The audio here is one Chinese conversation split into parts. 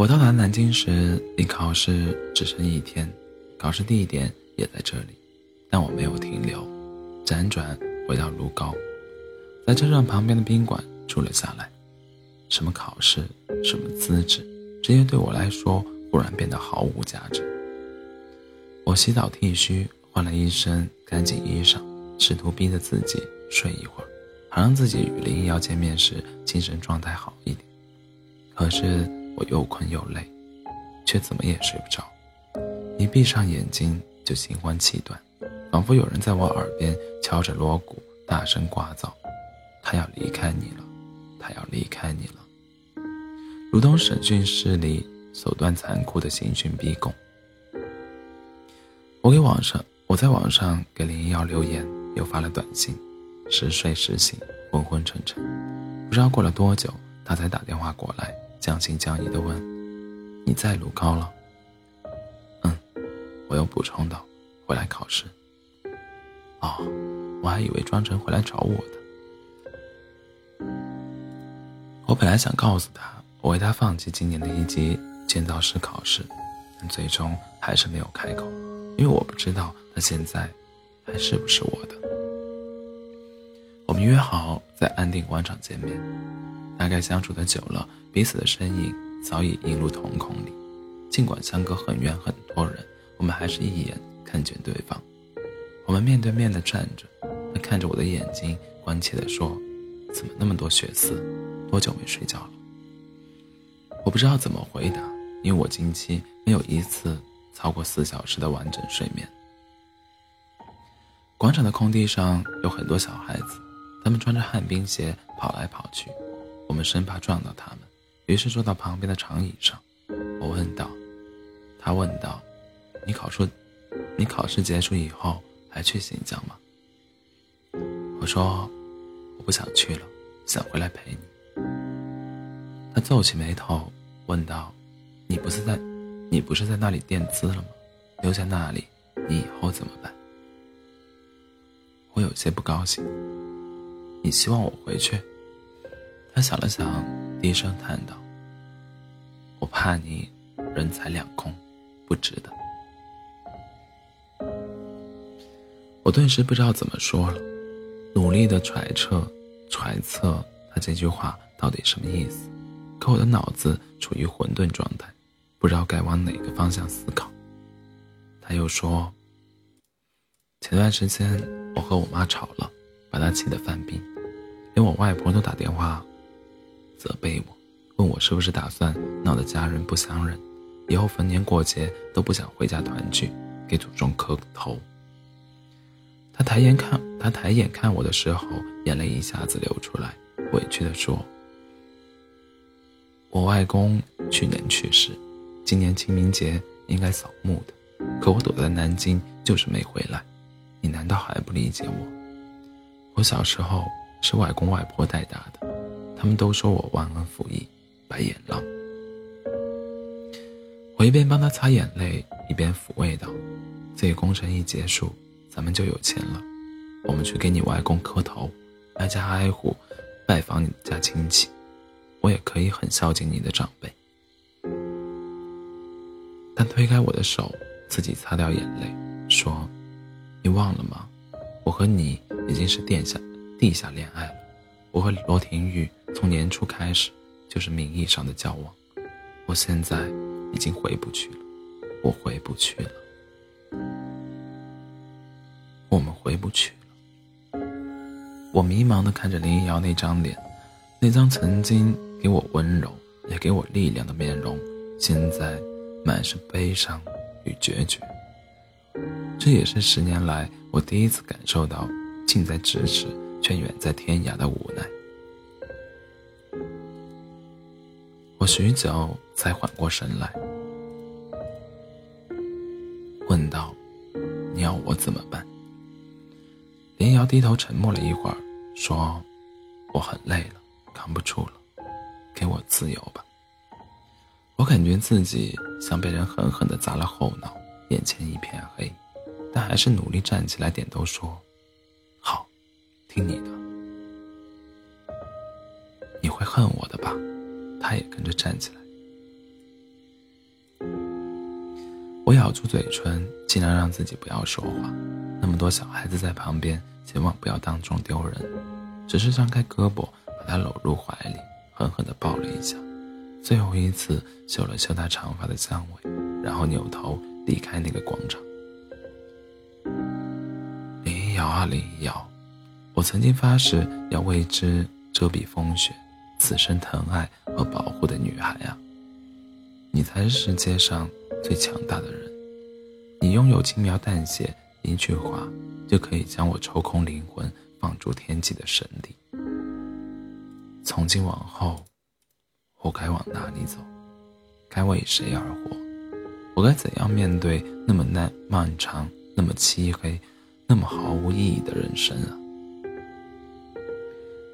我到达南京时，离考试只剩一天，考试地点也在这里，但我没有停留，辗转回到卢高，在车站旁边的宾馆住了下来。什么考试，什么资质，这些对我来说忽然变得毫无价值。我洗澡剃须，换了一身干净衣裳，试图逼着自己睡一会儿，好让自己与林一瑶见面时精神状态好一点。可是我又困又累，却怎么也睡不着。一闭上眼睛就心慌气短，仿佛有人在我耳边敲着锣鼓，大声呱噪：“他要离开你了，他要离开你了。”如同审讯室里手段残酷的刑讯逼供。我给网上，我在网上给林一瑶留言，又发了短信，时睡时醒，昏昏沉沉。不知道过了多久，他才打电话过来，将信将疑地问：“你在鲁高了？”“嗯。”我又补充道，“回来考试。”“哦，我还以为专程回来找我的。”我本来想告诉他，我为他放弃今年的一级建造师考试，但最终还是没有开口。因为我不知道他现在还是不是我的。我们约好在安定广场见面，大概相处的久了，彼此的身影早已映入瞳孔里。尽管相隔很远很多人，我们还是一眼看见对方。我们面对面的站着，他看着我的眼睛，关切地说：“怎么那么多血丝？多久没睡觉了？”我不知道怎么回答，因为我近期没有一次。超过四小时的完整睡眠。广场的空地上有很多小孩子，他们穿着旱冰鞋跑来跑去，我们生怕撞到他们，于是坐到旁边的长椅上。我问道：“他问道，你考试，你考试结束以后还去新疆吗？”我说：“我不想去了，想回来陪你。”他皱起眉头问道：“你不是在？”你不是在那里垫资了吗？留在那里，你以后怎么办？我有些不高兴。你希望我回去？他想了想，低声叹道：“我怕你人财两空，不值得。”我顿时不知道怎么说了，努力的揣测、揣测他这句话到底什么意思，可我的脑子处于混沌状态。不知道该往哪个方向思考。他又说：“前段时间我和我妈吵了，把她气得犯病，连我外婆都打电话责备我，问我是不是打算闹得家人不相认，以后逢年过节都不想回家团聚，给祖宗磕头。”他抬眼看他抬眼看我的时候，眼泪一下子流出来，委屈地说：“我外公去年去世。”今年清明节应该扫墓的，可我躲在南京就是没回来，你难道还不理解我？我小时候是外公外婆带大的，他们都说我忘恩负义，白眼狼。我一边帮他擦眼泪，一边抚慰道：“这个工程一结束，咱们就有钱了，我们去给你外公磕头，挨家挨户拜访你家亲戚，我也可以很孝敬你的长辈。”他推开我的手，自己擦掉眼泪，说：“你忘了吗？我和你已经是殿下地下恋爱了。我和罗廷玉从年初开始就是名义上的交往。我现在已经回不去了，我回不去了，我们回不去了。”我迷茫地看着林瑶那张脸，那张曾经给我温柔也给我力量的面容，现在。满是悲伤与决绝，这也是十年来我第一次感受到近在咫尺却远在天涯的无奈。我许久才缓过神来，问道：“你要我怎么办？”林瑶低头沉默了一会儿，说：“我很累了，扛不住了，给我自由吧。”我感觉自己像被人狠狠地砸了后脑，眼前一片黑，但还是努力站起来，点头说：“好，听你的。”你会恨我的吧？他也跟着站起来。我咬住嘴唇，尽量让自己不要说话。那么多小孩子在旁边，千万不要当众丢人。只是张开胳膊，把他搂入怀里，狠狠地抱了一下，最后一次嗅了嗅他长发的香味，然后扭头离开那个广场。林一瑶啊，林一瑶，我曾经发誓要为之遮蔽风雪，此生疼爱和保护的女孩啊！你才是世界上最强大的人，你拥有轻描淡写一句话，就可以将我抽空灵魂。放逐天际的神力。从今往后，我该往哪里走？该为谁而活？我该怎样面对那么难、漫长、那么漆黑、那么毫无意义的人生啊？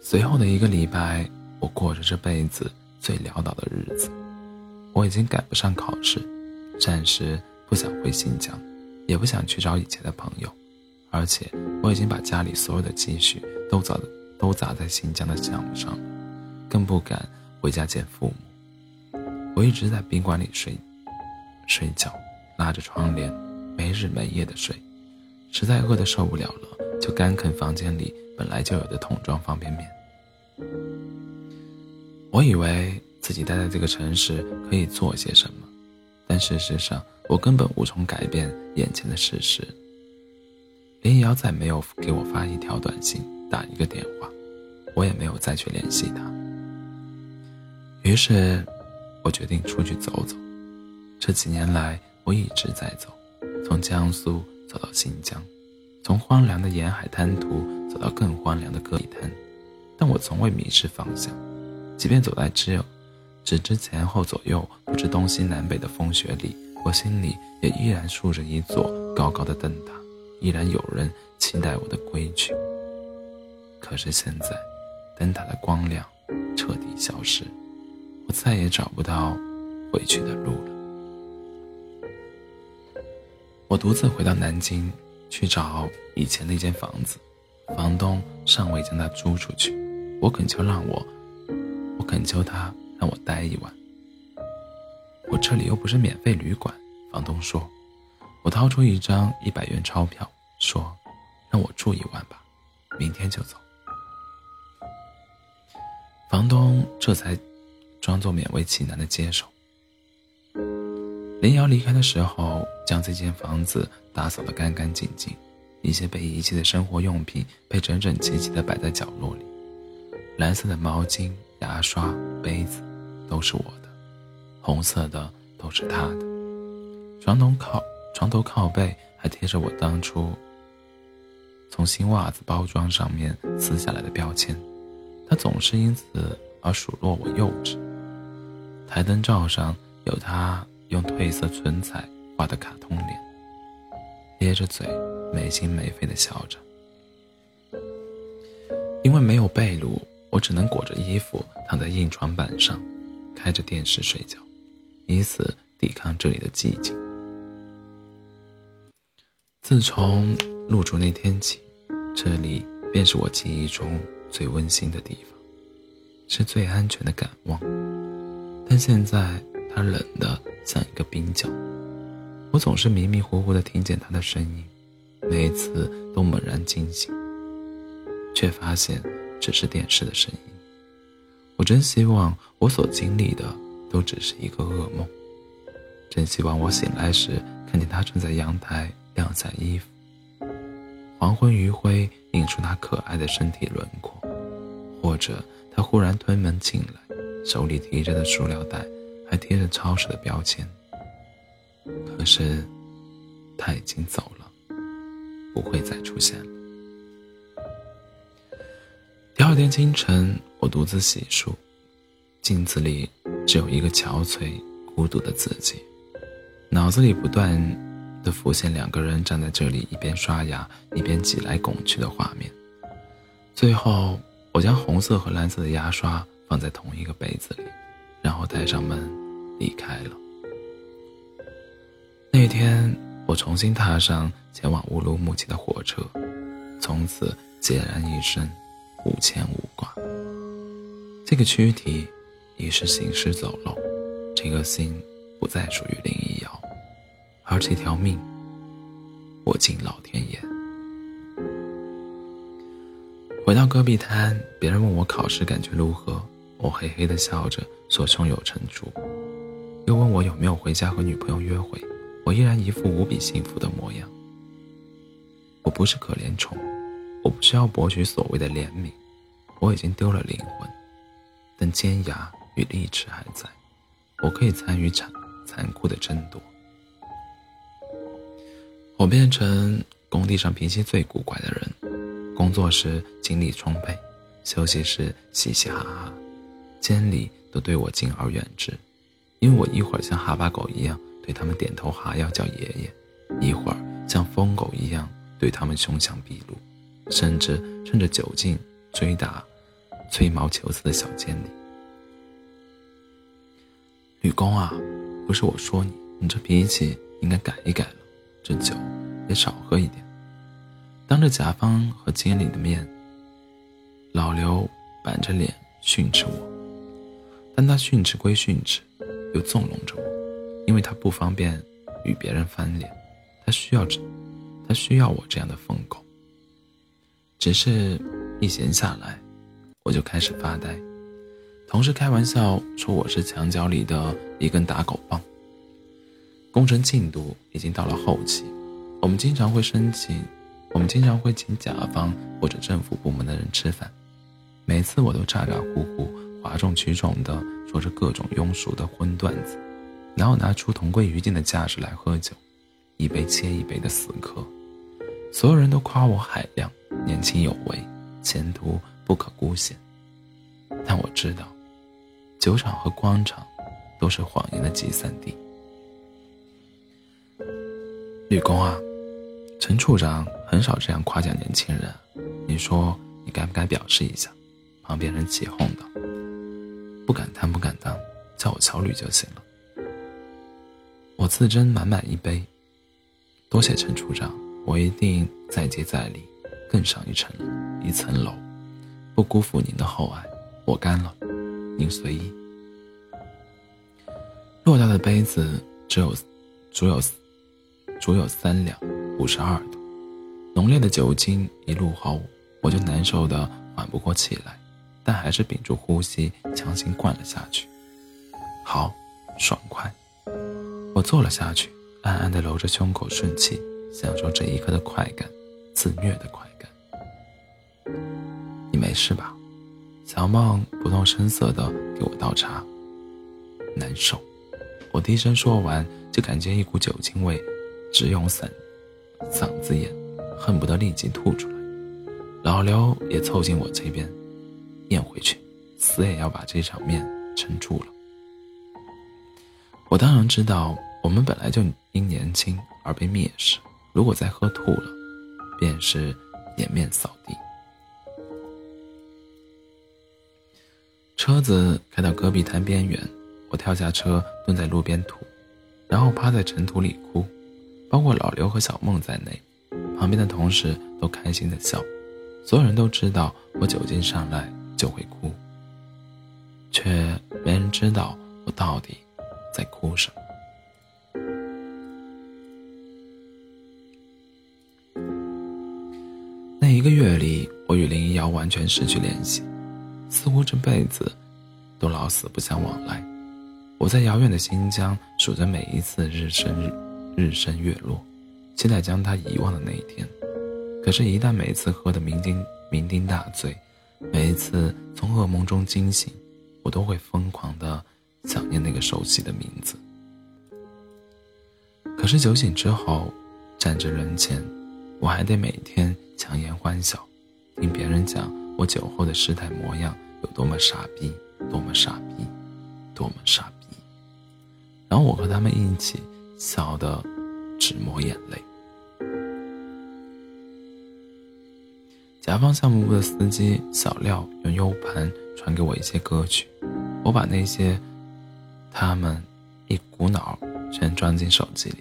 随后的一个礼拜，我过着这辈子最潦倒的日子。我已经赶不上考试，暂时不想回新疆，也不想去找以前的朋友。而且我已经把家里所有的积蓄都砸都砸在新疆的项目上，更不敢回家见父母。我一直在宾馆里睡睡觉，拉着窗帘，没日没夜的睡。实在饿得受不了了，就干啃房间里本来就有的桶装方便面。我以为自己待在这个城市可以做些什么，但事实上我根本无从改变眼前的事实。林瑶再没有给我发一条短信，打一个电话，我也没有再去联系她。于是，我决定出去走走。这几年来，我一直在走，从江苏走到新疆，从荒凉的沿海滩涂走到更荒凉的戈壁滩，但我从未迷失方向。即便走在只有只知前后左右、不知东西南北的风雪里，我心里也依然竖着一座高高的灯塔。依然有人期待我的归去，可是现在，灯塔的光亮彻底消失，我再也找不到回去的路了。我独自回到南京，去找以前那间房子，房东尚未将它租出去，我恳求让我，我恳求他让我待一晚。我这里又不是免费旅馆，房东说。我掏出一张一百元钞票，说：“让我住一晚吧，明天就走。”房东这才装作勉为其难的接受。林瑶离开的时候，将这间房子打扫得干干净净，一些被遗弃的生活用品被整整齐齐地摆在角落里，蓝色的毛巾、牙刷、杯子都是我的，红色的都是他的，床头靠。床头靠背还贴着我当初从新袜子包装上面撕下来的标签，他总是因此而数落我幼稚。台灯罩上有他用褪色唇彩画的卡通脸，咧着嘴，没心没肺的笑着。因为没有被褥，我只能裹着衣服躺在硬床板上，开着电视睡觉，以此抵抗这里的寂静。自从入住那天起，这里便是我记忆中最温馨的地方，是最安全的港湾。但现在它冷得像一个冰窖，我总是迷迷糊糊地听见它的声音，每一次都猛然惊醒，却发现只是电视的声音。我真希望我所经历的都只是一个噩梦，真希望我醒来时看见他正在阳台。晾晒衣服，黄昏余晖映出他可爱的身体轮廓，或者他忽然推门进来，手里提着的塑料袋还贴着超市的标签。可是他已经走了，不会再出现了。第二天清晨，我独自洗漱，镜子里只有一个憔悴、孤独的自己，脑子里不断。的浮现两个人站在这里，一边刷牙一边挤来拱去的画面。最后，我将红色和蓝色的牙刷放在同一个杯子里，然后带上门离开了。那天，我重新踏上前往乌鲁木齐的火车，从此孑然一身，无牵无挂。这个躯体已是行尸走肉，这个心不再属于林一瑶。而这条命，我敬老天爷。回到戈壁滩，别人问我考试感觉如何，我嘿嘿的笑着说胸有成竹。又问我有没有回家和女朋友约会，我依然一副无比幸福的模样。我不是可怜虫，我不需要博取所谓的怜悯，我已经丢了灵魂，但尖牙与利齿还在，我可以参与残残酷的争夺。我变成工地上脾气最古怪的人，工作时精力充沛，休息时嘻嘻哈哈，监理都对我敬而远之，因为我一会儿像哈巴狗一样对他们点头哈腰叫爷爷，一会儿像疯狗一样对他们凶相毕露，甚至趁着酒劲追打吹毛求疵的小经理。吕公啊，不是我说你，你这脾气应该改一改了。这酒也少喝一点。当着甲方和经理的面，老刘板着脸训斥我，但他训斥归训斥，又纵容着我，因为他不方便与别人翻脸，他需要这，他需要我这样的疯狗。只是，一闲下来，我就开始发呆。同事开玩笑说我是墙角里的一根打狗棒。工程进度已经到了后期，我们经常会申请，我们经常会请甲方或者政府部门的人吃饭，每次我都咋咋呼呼、哗众取宠的说着各种庸俗的荤段子，然后拿出同归于尽的架势来喝酒，一杯接一杯的死磕，所有人都夸我海量、年轻有为、前途不可估限，但我知道，酒场和官场都是谎言的集散地。吕工啊，陈处长很少这样夸奖年轻人，你说你该不该表示一下？旁边人起哄道：“不敢当，不敢当，叫我小吕就行了。”我自斟满满一杯，多谢陈处长，我一定再接再厉，更上一层一层楼，不辜负您的厚爱。我干了，您随意。偌大的杯子只有，只有。足有三两，五十二度，浓烈的酒精一入喉，我就难受的缓不过气来，但还是屏住呼吸，强行灌了下去。好，爽快！我坐了下去，暗暗的揉着胸口顺气，享受这一刻的快感，自虐的快感。你没事吧？小梦不动声色的给我倒茶。难受。我低声说完，就感觉一股酒精味。直涌嗓嗓子眼，恨不得立即吐出来。老刘也凑近我这边，咽回去，死也要把这场面撑住了。我当然知道，我们本来就因年轻而被蔑视，如果再喝吐了，便是颜面扫地。车子开到戈壁滩边缘，我跳下车，蹲在路边吐，然后趴在尘土里哭。包括老刘和小梦在内，旁边的同事都开心的笑。所有人都知道我酒精上来就会哭，却没人知道我到底在哭什么。一个月里，我与林一瑶完全失去联系，似乎这辈子都老死不相往来。我在遥远的新疆数着每一次日升日。日升月落，期待将他遗忘的那一天。可是，一旦每次喝得酩酊酩酊大醉，每一次从噩梦中惊醒，我都会疯狂的想念那个熟悉的名字。可是酒醒之后，站着人前，我还得每天强颜欢笑，听别人讲我酒后的失态模样有多么傻逼，多么傻逼，多么傻逼。然后我和他们一起。笑得直抹眼泪。甲方项目部的司机小廖用 U 盘传给我一些歌曲，我把那些他们一股脑全装进手机里，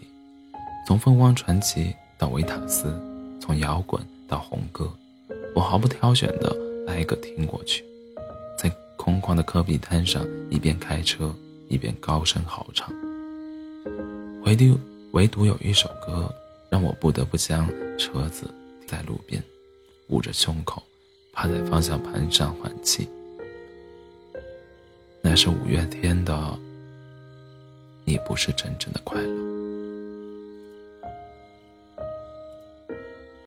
从凤凰传奇到维塔斯，从摇滚到红歌，我毫不挑选的挨个听过去，在空旷的戈壁滩上，一边开车一边高声嚎唱。唯独唯独有一首歌，让我不得不将车子停在路边，捂着胸口，趴在方向盘上换气。那是五月天的《你不是真正的快乐》。